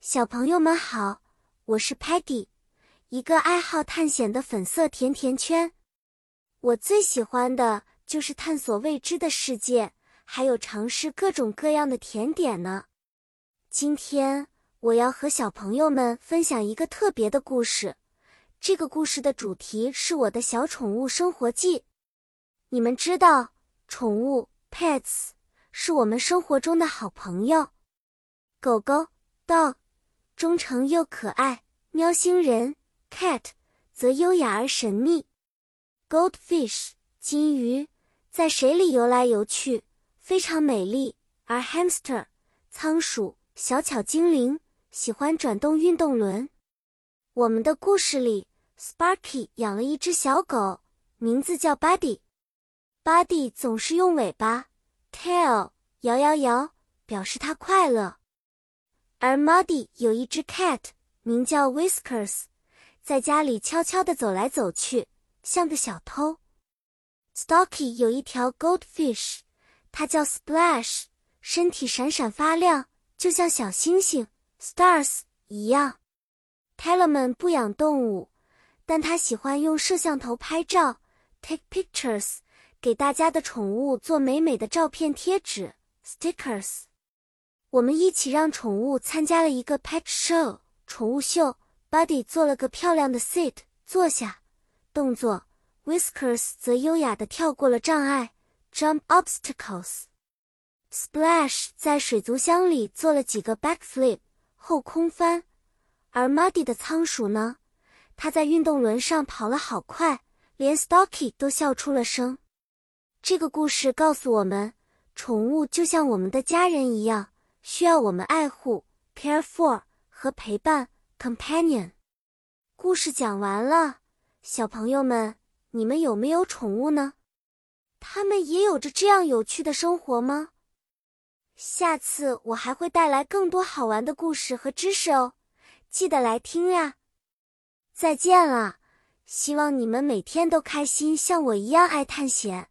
小朋友们好，我是 Patty，一个爱好探险的粉色甜甜圈。我最喜欢的就是探索未知的世界，还有尝试各种各样的甜点呢。今天我要和小朋友们分享一个特别的故事，这个故事的主题是我的小宠物生活记。你们知道，宠物 pets 是我们生活中的好朋友，狗狗 dog。忠诚又可爱，喵星人 cat 则优雅而神秘。Goldfish 金鱼在水里游来游去，非常美丽。而 hamster 仓鼠小巧精灵，喜欢转动运动轮。我们的故事里，Sparky 养了一只小狗，名字叫 Buddy。Buddy 总是用尾巴 tail 摇摇摇，表示它快乐。而 Muddy 有一只 cat，名叫 Whiskers，在家里悄悄地走来走去，像个小偷。Stocky 有一条 goldfish，它叫 Splash，身体闪闪发亮，就像小星星 stars 一样。Tellerman 不养动物，但他喜欢用摄像头拍照 take pictures，给大家的宠物做美美的照片贴纸 stickers。我们一起让宠物参加了一个 pet show 宠物秀，Buddy 做了个漂亮的 sit 坐下动作，Whiskers 则优雅地跳过了障碍 jump obstacles。Splash 在水族箱里做了几个 backflip 后空翻，而 Muddy 的仓鼠呢，它在运动轮上跑了好快，连 Stocky 都笑出了声。这个故事告诉我们，宠物就像我们的家人一样。需要我们爱护，care for 和陪伴，companion。故事讲完了，小朋友们，你们有没有宠物呢？他们也有着这样有趣的生活吗？下次我还会带来更多好玩的故事和知识哦，记得来听呀！再见了，希望你们每天都开心，像我一样爱探险。